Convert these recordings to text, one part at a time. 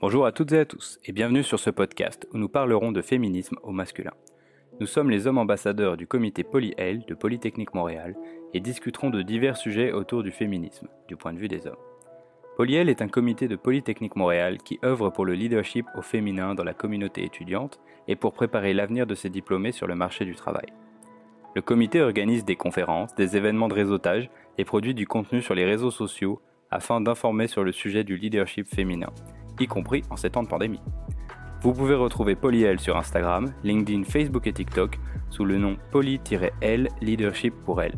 Bonjour à toutes et à tous et bienvenue sur ce podcast où nous parlerons de féminisme au masculin. Nous sommes les hommes ambassadeurs du comité PolyL de Polytechnique Montréal et discuterons de divers sujets autour du féminisme, du point de vue des hommes. PolyL est un comité de Polytechnique Montréal qui œuvre pour le leadership au féminin dans la communauté étudiante et pour préparer l'avenir de ses diplômés sur le marché du travail. Le comité organise des conférences, des événements de réseautage et produit du contenu sur les réseaux sociaux afin d'informer sur le sujet du leadership féminin y compris en ces temps de pandémie. Vous pouvez retrouver PolyL sur Instagram, LinkedIn, Facebook et TikTok sous le nom poly-l leadership pour elle.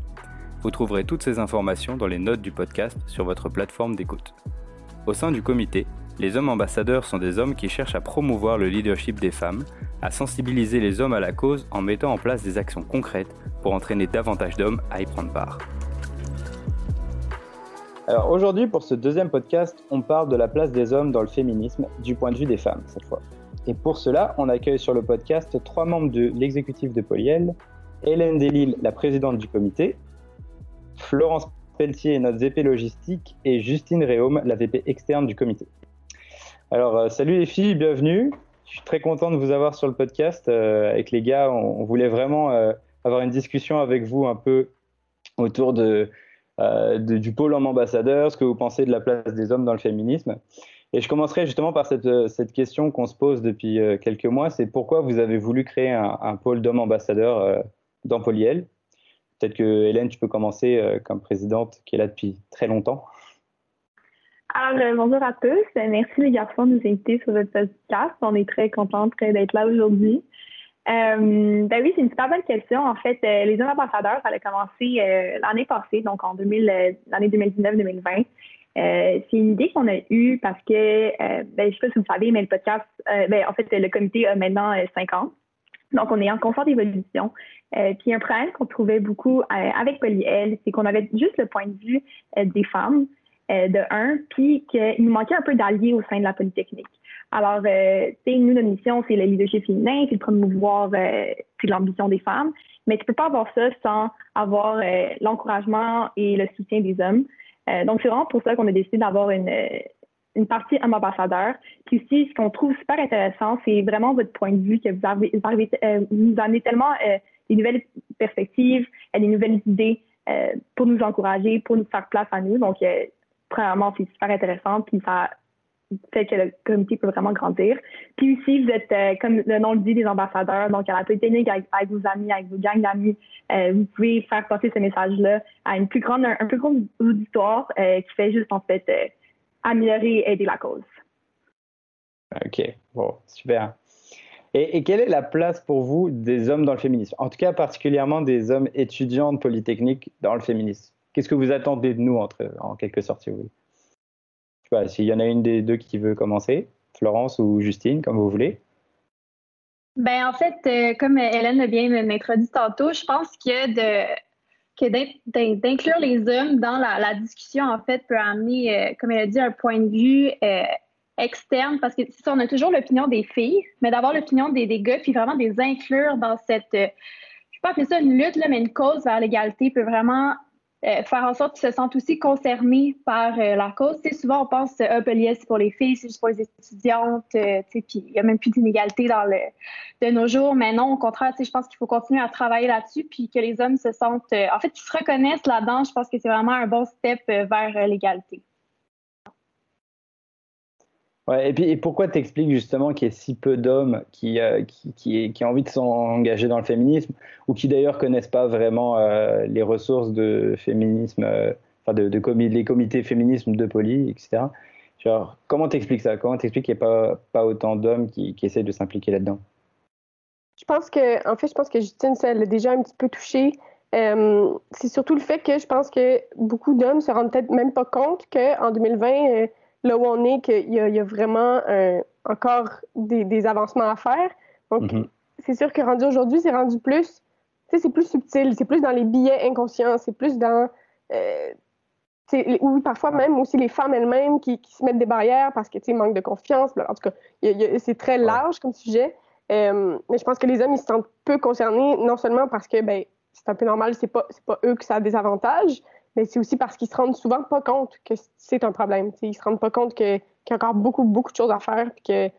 Vous trouverez toutes ces informations dans les notes du podcast sur votre plateforme d'écoute. Au sein du comité, les hommes ambassadeurs sont des hommes qui cherchent à promouvoir le leadership des femmes, à sensibiliser les hommes à la cause en mettant en place des actions concrètes pour entraîner davantage d'hommes à y prendre part. Alors aujourd'hui, pour ce deuxième podcast, on parle de la place des hommes dans le féminisme du point de vue des femmes cette fois. Et pour cela, on accueille sur le podcast trois membres de l'exécutif de Polyel, Hélène Delille, la présidente du comité, Florence Pelletier, notre VP logistique, et Justine Réaume, la VP externe du comité. Alors, euh, salut les filles, bienvenue. Je suis très content de vous avoir sur le podcast. Euh, avec les gars, on, voulait vraiment euh, avoir une discussion avec vous un peu autour de, euh, du pôle homme ambassadeur, ce que vous pensez de la place des hommes dans le féminisme. Et je commencerai justement par cette, euh, question qu'on se pose depuis euh, quelques mois, c'est pourquoi vous avez voulu créer un, pôle d'hommes ambassadeurs dans Polyel Peut-être que Hélène, tu peux commencer comme présidente qui est là depuis très longtemps. Alors, bonjour à tous. Merci les garçons de nous inviter sur votre podcast. On est très contents d'être là aujourd'hui. Euh, ben oui, c'est une super bonne question. En fait, euh, les hommes ambassadeurs, ça a commencé euh, l'année passée, donc en 2000, l'année 2019-2020. c'est une idée qu'on a eue parce que, ben, je ne sais pas si vous savez, mais le podcast, ben, en fait, le comité a maintenant 5 ans. Donc, on est en confort d'évolution. puis, un problème qu'on trouvait beaucoup avec PolyL, c'est qu'on avait juste le point de vue des femmes, de un, puis qu'il nous manquait un peu d'alliés au sein de la Polytechnique. Alors, euh, tu sais, nous, notre mission, c'est le leadership féminin, c'est de promouvoir euh, l'ambition des femmes, mais tu peux pas avoir ça sans avoir euh, l'encouragement et le soutien des hommes. Euh, donc, c'est vraiment pour ça qu'on a décidé d'avoir une, une partie homme ambassadeur. Puis aussi, ce qu'on trouve super intéressant, c'est vraiment votre point de vue que vous avez, vous, avez, vous amenez tellement des nouvelles perspectives, des nouvelles idées pour nous encourager, pour nous faire place à nous. Donc, premièrement, c'est super intéressant, puis ça fait que le comité peut vraiment grandir. Puis aussi, vous êtes, euh, comme le nom le dit, des ambassadeurs. Donc, à la Polytechnique, avec, vos amis, avec vos gangs d'amis, euh, vous pouvez faire passer ce message-là à une plus grande, un, plus grand auditoire euh, qui fait juste, en fait, améliorer et aider la cause. OK. Bon, super. Et, quelle est la place pour vous des hommes dans le féminisme? En tout cas, particulièrement des hommes étudiants de Polytechnique dans le féminisme. Qu'est-ce que vous attendez de nous, en quelque sorte, si vous s'il y en a une des deux qui veut commencer, Florence ou Justine, comme vous voulez. Ben en fait, euh, comme Hélène l'a bien introduit tantôt, je pense que de d'inclure les hommes dans la, discussion, en fait, peut amener, euh, comme elle a dit, un point de vue euh, externe, parce que ça, on a toujours l'opinion des filles, mais d'avoir l'opinion des, des, gars, puis vraiment des inclure dans cette, je ne pas appeler ça une lutte, là, mais une cause vers l'égalité peut vraiment euh, faire en sorte qu'ils se sentent aussi concernés par euh, la cause. T'sais, souvent, on pense euh, l'IS c'est pour les filles, c'est juste pour les étudiantes, euh, puis il n'y a même plus d'inégalité dans le, de nos jours. Mais non, au contraire, je pense qu'il faut continuer à travailler là-dessus, puis que les hommes se sentent, en fait, qu'ils se reconnaissent là-dedans. Je pense que c'est vraiment un bon step vers l'égalité et puis et pourquoi t'expliques justement qu'il y a si peu d'hommes qui, euh, qui, qui, qui, ont envie de s'engager dans le féminisme ou qui d'ailleurs connaissent pas vraiment euh, les ressources de féminisme, euh, enfin de, les comités féminisme de Poly, etc. Genre, comment t'expliques ça? Comment t'expliques qu'il n'y a pas, pas autant d'hommes qui, qui essaient de s'impliquer là-dedans? Je pense que, en fait, je pense que Justine, ça l'a déjà un petit peu touché. c'est surtout le fait que je pense que beaucoup d'hommes se rendent peut-être même pas compte qu'en 2020, là où on est, qu'il y, y, a vraiment encore des, des, avancements à faire. Donc, mhm. c'est sûr que rendu aujourd'hui, c'est rendu plus, tu sais, c'est plus subtil, c'est plus dans les billets inconscients, c'est plus dans, euh, ou parfois même aussi les femmes elles-mêmes qui, qui, se mettent des barrières parce que, tu sais, manque de confiance. En tout cas, c'est très large comme sujet. Euh, mais je pense que les hommes, ils se sentent peu concernés, non seulement parce que, ben, c'est un peu normal, c'est pas, pas eux que ça a des avantages, mais c'est aussi parce qu'ils se rendent souvent pas compte que c'est un problème. Ils ils se rendent pas compte qu'il qu'il y a encore beaucoup, beaucoup de choses à faire, que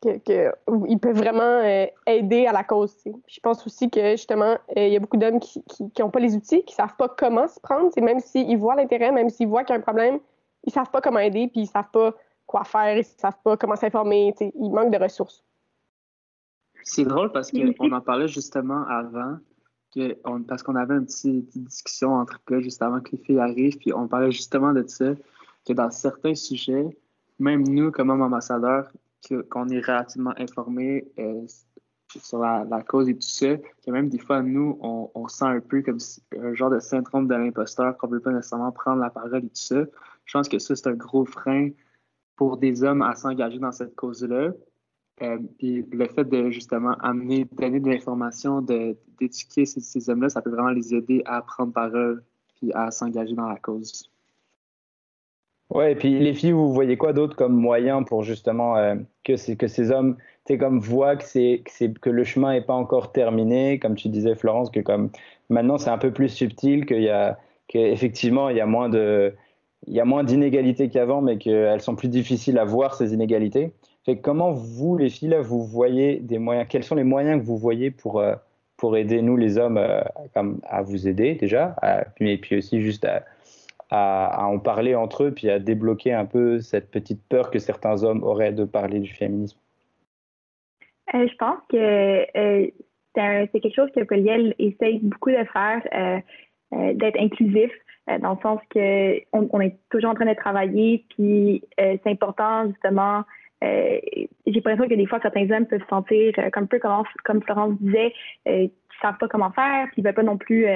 que, peuvent vraiment euh, aider à la cause. Je pense aussi que justement, euh, il y a beaucoup d'hommes qui n'ont pas les outils, qui ne savent pas comment se prendre. Même s'ils voient l'intérêt, même s'ils voient qu'il y a un problème, ils ne savent pas comment aider, puis ils ne savent pas quoi faire, ils ne savent pas comment s'informer. Ils manquent de ressources. C'est drôle parce qu'on en parlait justement avant, que parce qu'on avait une petite, discussion entre gars juste avant que les filles arrivent, puis on parlait justement de ça, que dans certains sujets, même nous, comme ambassadeurs, qu'on est relativement informé euh, sur la, cause et tout ça, que même des fois, nous, on, sent un peu comme un genre de syndrome de l'imposteur qu'on ne peut pas nécessairement prendre la parole et tout ça. Je pense que ça, c'est un gros frein pour des hommes à s'engager dans cette cause-là. Euh, puis le fait de justement amener, donner de l'information, d'éduquer ces, hommes-là, ça peut vraiment les aider à prendre parole puis à s'engager dans la cause. Ouais, et puis les filles, vous voyez quoi d'autre comme moyen pour justement euh, que, que ces hommes comme voient que, que, le chemin n'est pas encore terminé, comme tu disais Florence, que comme maintenant c'est un peu plus subtil, qu'effectivement il y il y a moins d'inégalités qu'avant, mais qu'elles sont plus difficiles à voir ces inégalités. Comment vous, les filles, là, vous voyez des moyens Quels sont les moyens que vous voyez pour, euh, pour aider nous, les hommes, euh, à vous aider déjà, et puis aussi juste à, à, en parler entre eux, puis à débloquer un peu cette petite peur que certains hommes auraient de parler du féminisme? Euh, je pense que euh, c'est quelque chose que Poliel essaye beaucoup de faire, d'être inclusif, dans le sens que on, est toujours en train de travailler, puis c'est important justement. J'ai l'impression que des fois certains hommes peuvent se sentir comme un peu comme, comme Florence disait, qu'ils savent pas comment faire, puis ils veulent pas non plus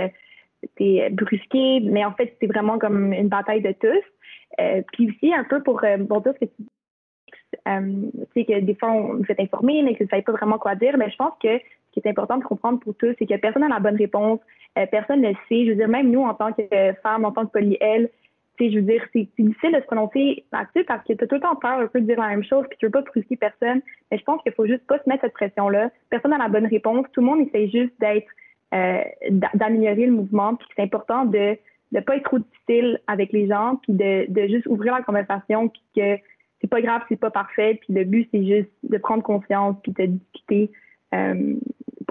c'est brusqué, mais en fait, c'est vraiment comme une bataille de tous. Euh, puis aussi, un peu pour, euh, dire ce que tu euh, sais que des fois, on vous fait informer, mais que vous savez pas vraiment quoi dire. Mais je pense que ce qui est important de comprendre pour tous, c'est que personne n'a la bonne réponse. Euh, personne ne sait. Je veux dire, même nous, en tant que femme, en tant que poly-elle, je veux dire, c'est difficile de se prononcer là-dessus parce que tu as tout le temps peur un peu de dire la même chose puis tu veux pas brusquer personne. Mais je pense qu'il faut juste pas se mettre cette pression-là. Personne n'a la bonne réponse. Tout le monde essaie juste d'être euh, d'améliorer le mouvement, puis c'est important de ne pas être trop difficile avec les gens, puis de, de juste ouvrir la conversation, puis que c'est pas grave, c'est pas parfait, puis le but c'est juste de prendre conscience, puis de discuter. Euh,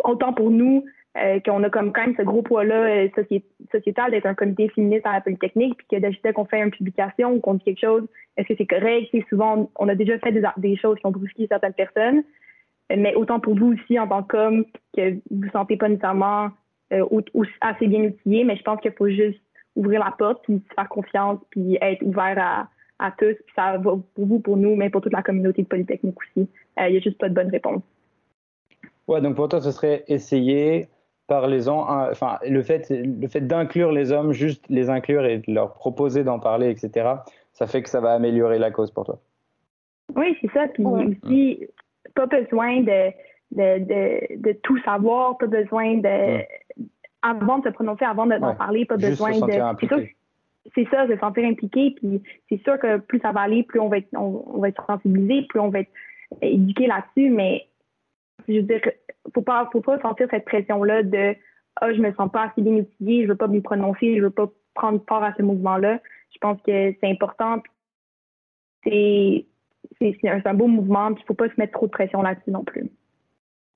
autant pour nous euh, qu'on a comme quand même ce gros poids-là sociétal d'être un comité féministe à la Polytechnique, puis que d'ajouter qu'on fait une publication ou qu'on dit quelque chose, est-ce que c'est correct? C'est souvent, on a déjà fait des, choses qui ont brusqué certaines personnes, mais autant pour vous aussi en tant qu'homme que vous ne sentez pas nécessairement euh, assez bien outillé, mais je pense qu'il faut juste ouvrir la porte, puis faire confiance, puis être ouvert à, tous. Puis ça va pour vous, pour nous, mais pour toute la communauté de Polytechnique aussi. Euh, il n'y a juste pas de bonne réponse. Ouais, donc pour toi, ce serait essayer, parlez-en, enfin, le fait, le fait d'inclure les hommes, juste les inclure et leur proposer d'en parler, etc., ça fait que ça va améliorer la cause pour toi. Oui, c'est ça. Puis aussi, pas besoin de, de, de, tout savoir, pas besoin de. Avant de se prononcer, avant d'en parler, pas besoin de. C'est ça, se sentir impliqué. Puis c'est sûr que plus ça va aller, plus on va être, on, va être sensibilisé, plus on va être éduqué là-dessus. Mais je veux dire, faut pas, faut pas sentir cette pression-là de ah, oh, je me sens pas assez bien outillé, je veux pas me prononcer, je veux pas prendre part à ce mouvement-là. Je pense que c'est important. C'est c'est un, beau mouvement, puis il ne faut pas se mettre trop de pression là-dessus non plus.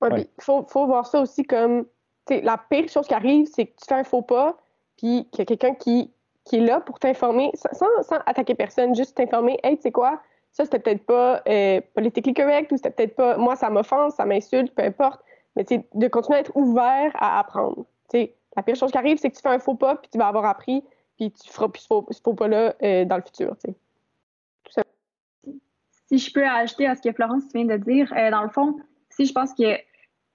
Il faut, faut, voir ça aussi comme la pire chose qui arrive, c'est que tu fais un faux pas, puis qu'il y a quelqu'un qui, qui est là pour t'informer, sans, sans, attaquer personne, juste t'informer, hey, tu sais quoi, ça c'était peut-être pas euh, politiquement correct, ou c'était peut-être pas, moi ça m'offense, ça m'insulte, peu importe, mais de continuer à être ouvert à apprendre. sais la pire chose qui arrive, c'est que tu fais un faux pas, puis tu vas avoir appris, puis tu feras plus ce faux, pas-là euh, dans le futur. sais si je peux ajouter à ce que Florence vient de dire, euh, dans le fond, si je pense que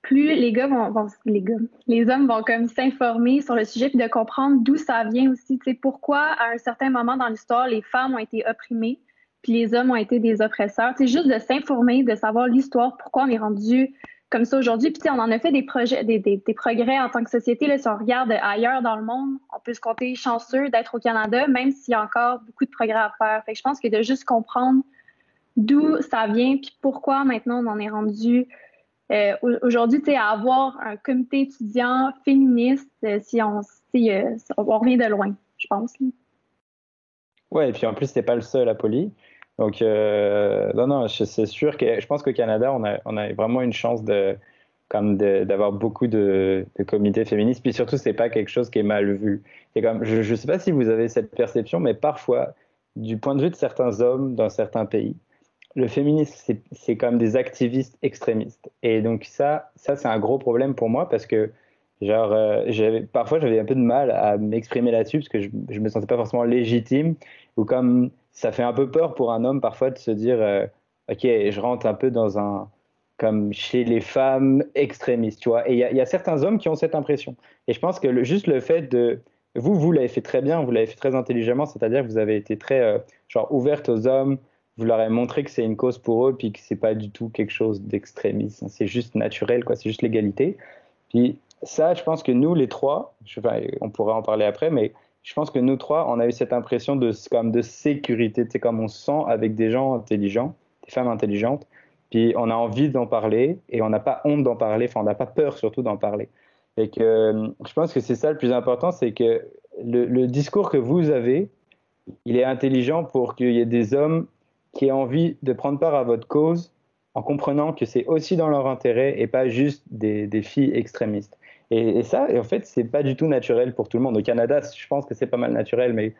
plus les gars vont, les gars, les hommes vont comme s'informer sur le sujet puis de comprendre d'où ça vient aussi, tu sais, pourquoi à un certain moment dans l'histoire les femmes ont été opprimées puis les hommes ont été des oppresseurs. C'est juste de s'informer, de savoir l'histoire, pourquoi on est rendu comme ça aujourd'hui. Puis on en a fait des projets, des, progrès en tant que société. Là, si on regarde ailleurs dans le monde, on peut se compter chanceux d'être au Canada, même s'il y a encore beaucoup de progrès à faire. Fait que je pense que de juste comprendre d'où ça vient, puis pourquoi maintenant on en est rendu euh, aujourd'hui, tu sais, à avoir un comité étudiant féministe, euh, si on, si, on revient de loin, je pense. Ouais, et puis en plus, t'es pas le seul à Poly. Donc, non, non, c'est sûr que je pense qu'au Canada, on a, vraiment une chance de comme d'avoir beaucoup de, de, comités féministes. Puis surtout, c'est pas quelque chose qui est mal vu. Comme, je ne sais pas si vous avez cette perception, mais parfois, du point de vue de certains hommes dans certains pays, le féminisme, c'est comme des activistes extrémistes. Et donc ça, ça c'est un gros problème pour moi parce que genre, euh, parfois j'avais un peu de mal à m'exprimer là-dessus parce que je, ne me sentais pas forcément légitime ou comme ça fait un peu peur pour un homme parfois de se dire, euh, ok, je rentre un peu dans un comme chez les femmes extrémistes, tu vois. Et il y, a certains hommes qui ont cette impression. Et je pense que juste le fait de vous, vous l'avez fait très bien, vous l'avez fait très intelligemment, c'est-à-dire que vous avez été très euh, genre ouverte aux hommes, vous leur avez montré que c'est une cause pour eux, puis que c'est pas du tout quelque chose d'extrémiste. C'est juste naturel, quoi. C'est juste l'égalité. Puis ça, je pense que nous, les trois, on pourra en parler après, mais je pense que nous trois, on a eu cette impression de comme de sécurité, c'est comme on se sent avec des gens intelligents, des femmes intelligentes, puis on a envie d'en parler et on n'a pas honte d'en parler, enfin on n'a pas peur surtout d'en parler. Et que euh, je pense que c'est ça le plus important, c'est que le, discours que vous avez, il est intelligent pour qu'il y ait des hommes qui aient envie de prendre part à votre cause en comprenant que c'est aussi dans leur intérêt et pas juste des, filles extrémistes. Et, ça, en fait, c'est pas du tout naturel pour tout le monde. Au Canada, je pense que c'est pas mal naturel, mais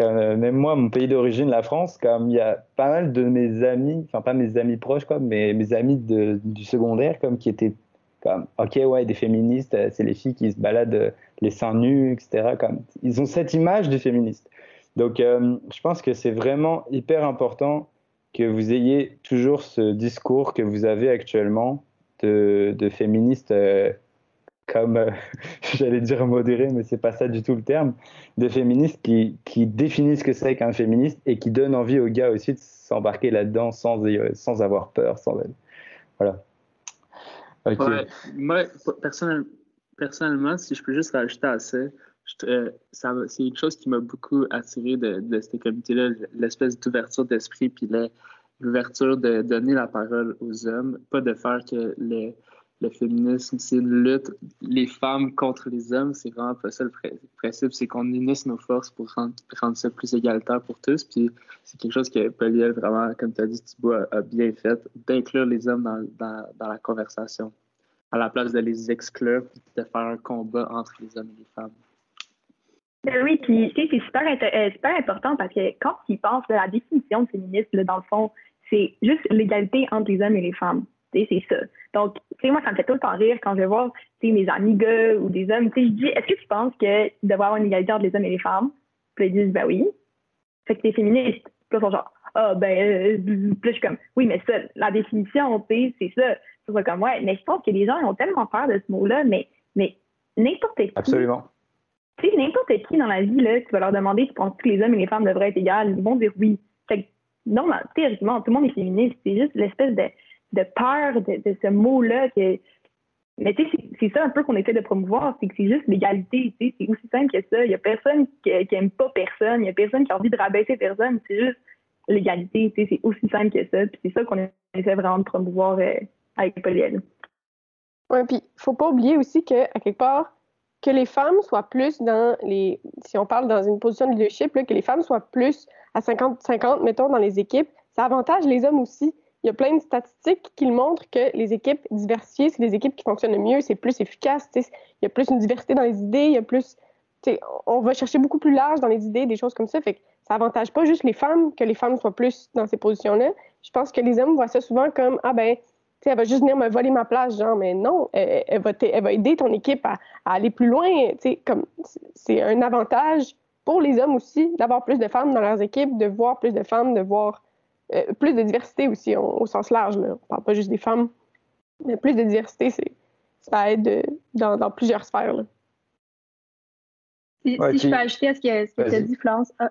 euh, même moi, mon pays d'origine, la France, comme il y a pas mal de mes amis, enfin pas mes amis proches, quoi, mais mes amis du secondaire, comme qui étaient comme, ok, ouais, des féministes, euh, c'est les filles qui se baladent euh, les seins nus, etc. Comme, ils ont cette image du féministe. Donc, je pense que c'est vraiment hyper important que vous ayez toujours ce discours que vous avez actuellement de, de féministes comme, j'allais dire modéré, mais c'est pas ça du tout le terme, de féministes qui, qui définissent ce que c'est qu'un féministe et qui donnent envie aux gars aussi de s'embarquer là-dedans sans, sans avoir peur. Sans... Voilà. moi, personnellement, si je peux juste rajouter à ça, euh, c'est une chose qui m'a beaucoup attiré de, de ce comité-là, l'espèce d'ouverture d'esprit, puis l'ouverture de donner la parole aux hommes, pas de faire que le, le féminisme, c'est une lutte, les femmes contre les hommes, c'est vraiment pas ça le principe, c'est qu'on unisse nos forces pour rendre, ça plus égalitaire pour tous, puis c'est quelque chose que Poliel, vraiment, comme tu as dit, Thibault, a, bien fait, d'inclure les hommes dans, dans, la conversation à la place de les exclure de faire un combat entre les hommes et les femmes. Ben oui, puis c'est super, euh, super important parce que quand tu penses de la définition de féminisme, dans le fond, c'est juste l'égalité entre les hommes et les femmes. C'est ça. Donc, tu sais, moi, ça me fait tout le temps rire quand je vais voir mes amis gars ou des hommes. Tu sais, je dis, est-ce que tu penses que devoir avoir une égalité entre les hommes et les femmes? Puis ils disent, ben oui. Fait que t'es féministe. Puis là, ils sont genre, ah, ben, euh, puis je suis comme, oui, mais ça, la définition, tu sais, c'est ça comme, ouais, mais je pense que les gens ont tellement peur de ce mot-là, mais, mais n'importe qui. Absolument. Tu sais, n'importe qui dans la vie, là, tu vas leur demander, tu penses que les hommes et les femmes devraient être égales, ils vont dire oui. Fait normal, théoriquement, tout le monde est féministe. C'est juste l'espèce de, de peur de, ce mot-là que. Mais tu sais, c'est ça un peu qu'on essaie de promouvoir, c'est que c'est juste l'égalité, tu sais, c'est aussi simple que ça. Il y a personne qui, qui aime pas personne, il y a personne qui a envie de rabaisser personne, c'est juste l'égalité, tu sais, c'est aussi simple que ça. Puis c'est ça qu'on essaie vraiment de promouvoir euh, avec Poliel. Oui, puis faut pas oublier aussi que, à quelque part, que les femmes soient plus dans les. Si on parle dans une position de leadership, que les femmes soient plus à 50-50, mettons, dans les équipes, ça avantage les hommes aussi. Il y a plein de statistiques qui montrent que les équipes diversifiées, c'est les équipes qui fonctionnent le mieux, c'est plus efficace. Il y a plus une diversité dans les idées, il y a plus. On va chercher beaucoup plus large dans les idées, des choses comme ça. Fait que ça avantage pas juste les femmes que les femmes soient plus dans ces positions-là. Je pense que les hommes voient ça souvent comme ah ben elle va juste venir me voler ma place, genre, mais non, elle, va, aider ton équipe à, aller plus loin. C'est un avantage pour les hommes aussi d'avoir plus de femmes dans leurs équipes, de voir plus de femmes, de voir euh, plus de diversité aussi au sens large. Là. On parle pas juste des femmes, mais plus de diversité, c'est, ça aide euh, dans, plusieurs sphères. Si, je peux ajouter à ce que, ce que tu as dit, Florence. Ah,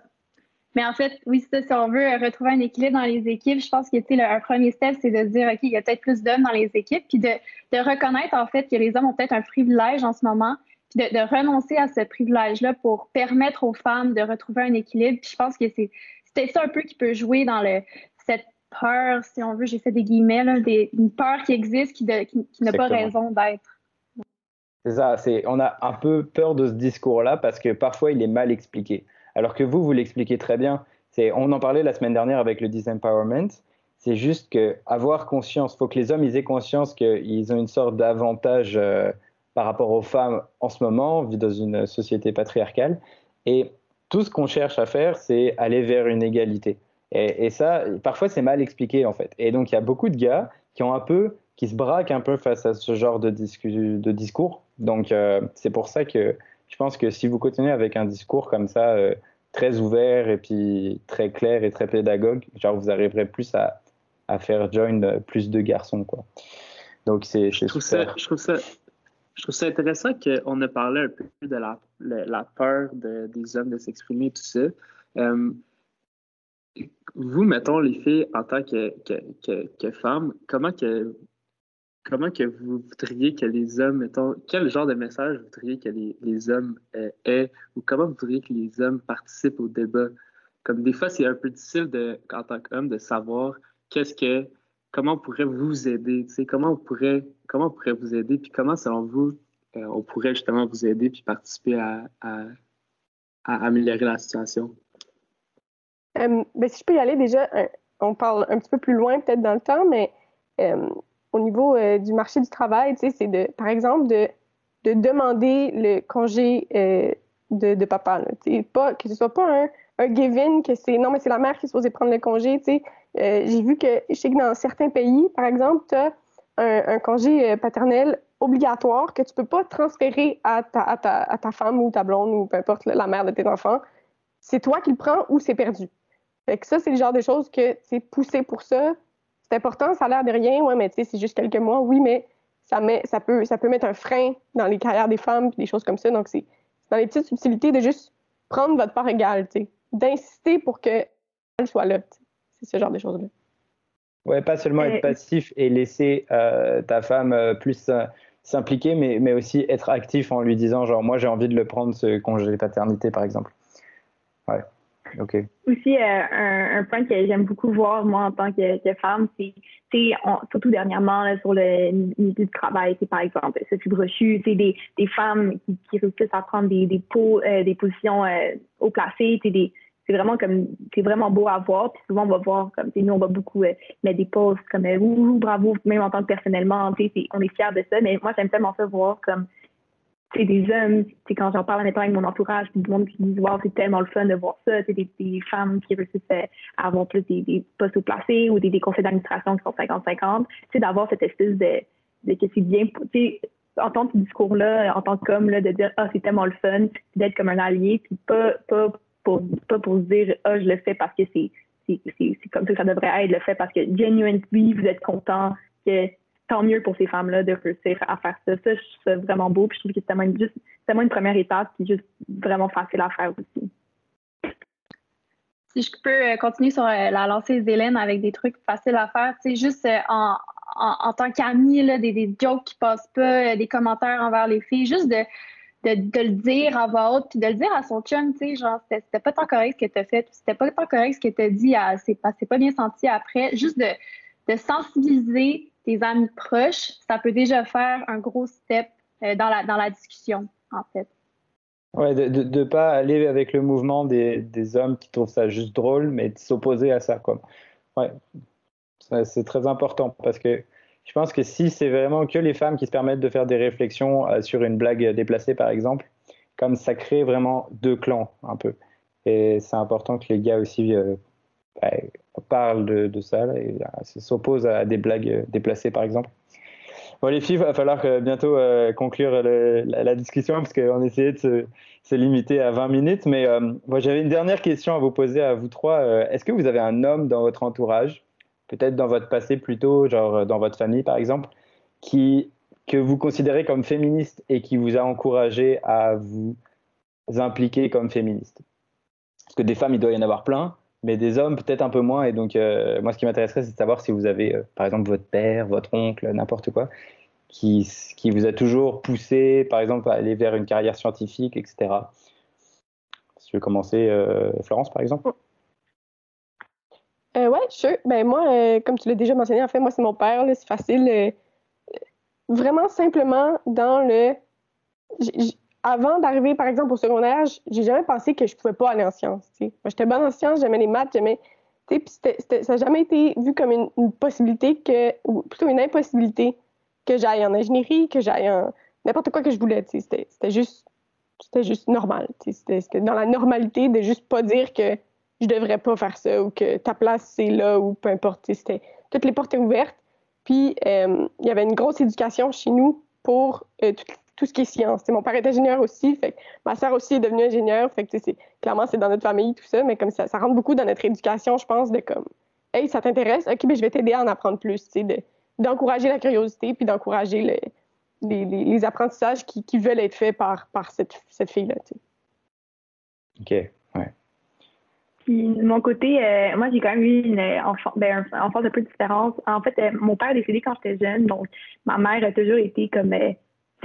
mais en fait, oui, ça, si on veut retrouver un équilibre dans les équipes, je pense que le, un premier step, c'est de dire, OK, il y a peut-être plus d'hommes dans les équipes, puis de, de, reconnaître en fait que les hommes ont peut-être un privilège en ce moment, puis de, de renoncer à ce privilège-là pour permettre aux femmes de retrouver un équilibre. Puis je pense que c'est peut-être ça un peu qui peut jouer dans le, cette peur, si on veut, j'ai fait des guillemets, là, des, une peur qui existe, qui, qui, qui n'a pas raison d'être. C'est ça, on a un peu peur de ce discours-là parce que parfois il est mal expliqué. Alors que vous, vous l'expliquez très bien. on en parlait la semaine dernière avec le disempowerment. C'est juste que avoir conscience, faut que les hommes ils aient conscience qu'ils ont une sorte d'avantage euh, par rapport aux femmes en ce moment, on vit dans une société patriarcale. Et tout ce qu'on cherche à faire, c'est aller vers une égalité. Et, ça, parfois, c'est mal expliqué en fait. Et donc, il y a beaucoup de gars qui ont un peu, qui se braquent un peu face à ce genre de, de discours. Donc, euh, c'est pour ça que je pense que si vous continuez avec un discours comme ça, euh, très ouvert et puis très clair et très pédagogue, genre vous arriverez plus à, à faire join plus de garçons, quoi. Donc, c'est. Je, trouve ça, je, trouve ça, je trouve ça intéressant qu'on ait parlé un peu de la, la, peur de, des hommes de s'exprimer, tout ça. Euh, vous, mettons, les filles, en tant que, que, que, femmes, comment que comment que vous voudriez que les hommes, mettons, quel genre de message vous voudriez que les, les hommes euh, aient ou comment vous voudriez que les hommes participent au débat? Comme des fois, c'est un peu difficile de, en tant qu'homme de savoir qu'est-ce que, comment on pourrait vous aider, comment on pourrait, comment on pourrait vous aider, puis comment, selon vous, euh, on pourrait justement vous aider puis participer à, améliorer la situation? Euh, ben, si je peux y aller déjà, on parle un petit peu plus loin peut-être dans le temps, mais au niveau euh, du marché du travail, c'est de, par exemple, de, de demander le congé euh, de, de, papa. Là, pas, que ce soit pas un, un que c'est non, mais c'est la mère qui est supposée prendre le congé. Euh, j'ai vu que je sais que dans certains pays, par exemple, tu as un, congé paternel obligatoire que tu peux pas transférer à ta, à ta, à ta femme ou ta blonde ou peu importe la mère de tes enfants. C'est toi qui le prends ou c'est perdu. Fait que ça, c'est le genre de choses que, c'est poussé pour ça, c'est important, ça a l'air de rien, ouais, mais tu sais, c'est juste quelques mois, oui, mais ça, met, ça, peut, ça peut mettre un frein dans les carrières des femmes, des choses comme ça. Donc, c'est dans les petites subtilités de juste prendre votre part égale, tu sais, d'insister pour qu'elle soit là. C'est ce genre de choses-là. Ouais, pas seulement être passif et laisser euh, ta femme euh, plus euh, s'impliquer, mais, mais aussi être actif en lui disant, genre, moi j'ai envie de le prendre, ce congé de paternité, par exemple. Ouais. Aussi, euh, un, point que j'aime beaucoup voir, moi, en tant que, femme, c'est, surtout dernièrement, sur le milieu du travail, par exemple Sophie Brochu, des, des femmes qui, qui réussissent à prendre des, des, euh, des positions euh, haut placées, c'est vraiment comme c'est vraiment beau à voir. Puis souvent on va voir comme nous on va beaucoup mettre des posts comme ouh bravo même en tant que personnellement on est fiers de ça. Mais moi j'aime tellement ça voir comme c'est des hommes, c'est quand j'en parle avec mon entourage, du monde qui disent wow, c'est tellement le fun de voir ça, c'est des, femmes qui réussissent à avoir plus des, postes au placé ou des, conseils d'administration qui sont 50-50, c'est d'avoir cette espèce de, que c'est bien, tu entendre ce discours-là en tant qu'homme, de dire ah c'est tellement le fun, d'être comme un allié, puis pas pas pas pour se dire ah je le fais parce que c'est c'est comme ça que ça devrait être, le fait parce que genuinely vous êtes content que tant mieux pour ces femmes-là de réussir à faire ça. Ça, je trouve ça vraiment beau. Puis je trouve que c'est tellement une, juste, tellement une première étape, qui est juste vraiment facile à faire aussi. Si je peux euh, continuer sur euh, la lancée d'Hélène avec des trucs faciles à faire, sais, juste euh, en, en, tant qu'amie, des, des jokes qui passent pas, des commentaires envers les filles, juste de, de, de, le dire à voix haute, puis de le dire à son chum, tu sais, genre, c'était pas tant correct ce que t'as fait, c'était pas tant correct ce que t'as dit, c'est pas, pas bien senti après, juste de, de sensibiliser tes amis proches, ça peut déjà faire un gros step euh, dans, la, dans la discussion, en fait. Ouais, de ne pas aller avec le mouvement des, des, hommes qui trouvent ça juste drôle, mais de s'opposer à ça. Quoi. Ouais, c'est très important parce que je pense que si c'est vraiment que les femmes qui se permettent de faire des réflexions euh, sur une blague déplacée, par exemple, comme ça crée vraiment deux clans un peu. Et c'est important que les gars aussi euh, bah, parle de, ça et euh, s'oppose à des blagues euh, déplacées, par exemple. Bon, les filles, il va falloir bientôt conclure la, discussion parce qu'on essayait de se, limiter à 20 minutes. Mais moi, j'avais une dernière question à vous poser à vous trois. Est-ce que vous avez un homme dans votre entourage, peut-être dans votre passé plutôt, genre dans votre famille par exemple, qui, que vous considérez comme féministe et qui vous a encouragé à vous impliquer comme féministe? Parce que des femmes, il doit y en avoir plein mais des hommes peut-être un peu moins. Et donc, euh, moi, ce qui m'intéresserait, c'est de savoir si vous avez, euh, par exemple, votre père, votre oncle, n'importe quoi, qui, qui vous a toujours poussé, par exemple, à aller vers une carrière scientifique, etc. Si je veux commencer, euh, Florence, par exemple. Euh, ouais, sure. Ben moi, comme tu l'as déjà mentionné, en fait, moi, c'est mon père. C'est facile. vraiment simplement dans le avant d'arriver, par exemple, au secondaire, j'ai jamais pensé que je pouvais pas aller en sciences. Moi, j'étais bonne en sciences, j'aimais les maths, j'aimais. Ça n'a jamais été vu comme une, possibilité que, ou plutôt une impossibilité que j'aille en ingénierie, que j'aille en n'importe quoi que je voulais. C'était juste, c'était juste normal. C'était dans la normalité de juste pas dire que je devrais pas faire ça ou que ta place c'est là ou peu importe. Toutes les portes étaient ouvertes. Puis euh, il y avait une grosse éducation chez nous pour euh, tout, ce qui est science. mon père est ingénieur aussi, ma sœur aussi est devenue ingénieure, clairement c'est dans notre famille tout ça, mais comme ça, ça rentre beaucoup dans notre éducation, je pense, de comme, hey, ça t'intéresse, ok, ben je vais t'aider à en apprendre plus, d'encourager la curiosité puis d'encourager les, apprentissages qui, veulent être faits par, cette, cette fille-là. Ok. Puis, de mon côté, euh, moi, j'ai quand même eu une enfant, ben, enfance un peu différente. En fait, euh, mon père est décédé quand j'étais jeune, donc ma mère a toujours été comme euh,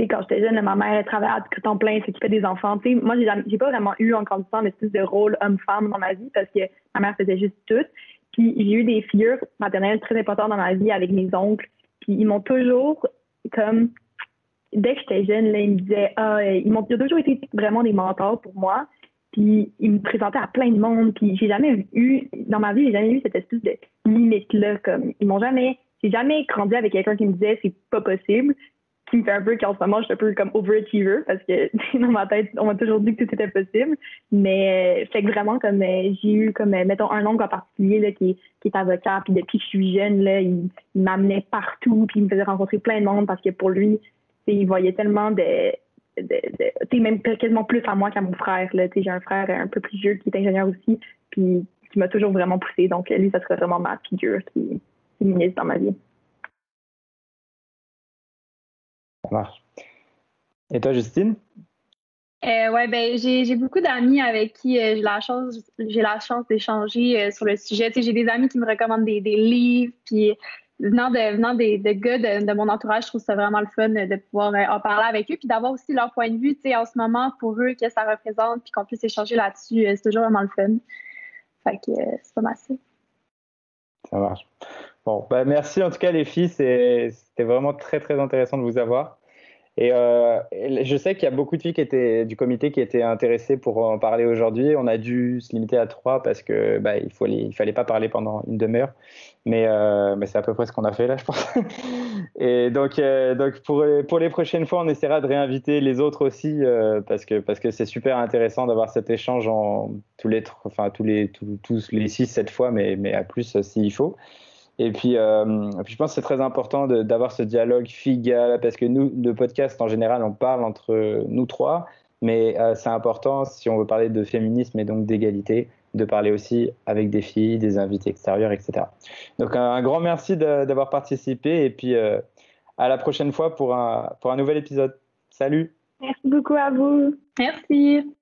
quand j'étais jeune, ma mère travaillait à temps plein, s'occupait des enfants. moi, j'ai, j'ai pas vraiment eu en grandissant l'espèce de rôle homme-femme dans ma vie parce que ma mère faisait juste tout. Puis j'ai eu des figures maternelles très importantes dans ma vie avec mes oncles. Puis ils m'ont toujours comme dès que j'étais jeune, là, ils me disaient ah, ils m'ont toujours été vraiment des mentors pour moi. Puis ils me présentaient à plein de monde. Puis j'ai jamais eu dans ma vie, j'ai jamais eu cette espèce de limite là. Comme ils m'ont jamais, j'ai jamais grandi avec quelqu'un qui me disait c'est pas possible qui me fait un peu qu'en ce moment, je suis un peu comme overachiever parce que dans ma tête, on m'a toujours dit que tout était possible. Mais fait que vraiment, comme j'ai eu comme mettons un oncle en particulier là, qui, qui est avocat, puis depuis que je suis jeune, là, il, m'amenait partout, puis il me faisait rencontrer plein de monde parce que pour lui, il voyait tellement de, de même quasiment plus à moi qu'à mon frère. Là, j'ai un frère un peu plus vieux qui est ingénieur aussi, puis qui m'a toujours vraiment poussé. Donc lui, ça serait vraiment ma figure qui, qui dans ma vie. marche. Et toi, Justine? Euh, ouais, ben j'ai beaucoup d'amis avec qui euh, j'ai la chance j'ai la chance d'échanger euh, sur le sujet. j'ai des amis qui me recommandent des, livres, puis venant de venant des de gars de, mon entourage, je trouve ça vraiment le fun de pouvoir en parler avec eux, puis d'avoir aussi leur point de vue, tu sais, en ce moment pour eux, que ça représente, puis qu'on puisse échanger là-dessus, c'est toujours vraiment le fun. Fait que c'est pas mal ça. Ça marche. Bon, ben merci en tout cas les filles, c'était vraiment très très intéressant de vous avoir. Euh, et, je sais qu'il y a beaucoup de filles qui étaient du comité qui étaient intéressées pour en parler aujourd'hui. On a dû se limiter à trois parce que bah, il, fallait pas parler pendant une demi-heure. Mais, euh, mais c'est à peu près ce qu'on a fait là, je pense. et donc, euh, pour, les prochaines fois, on essaiera de réinviter les autres aussi parce que c'est super intéressant d'avoir cet échange tous les six sept fois, mais à plus s'il faut. Et puis, euh, puis, je pense que c'est très important d'avoir ce dialogue figal parce que nous, le podcast, en général, on parle entre nous trois, mais euh, c'est important, si on veut parler de féminisme et donc d'égalité, de parler aussi avec des filles, des invités extérieurs, etc. Donc, un, grand merci d'avoir participé et puis euh, à la prochaine fois pour un, pour un nouvel épisode. Salut Merci beaucoup à vous. Merci.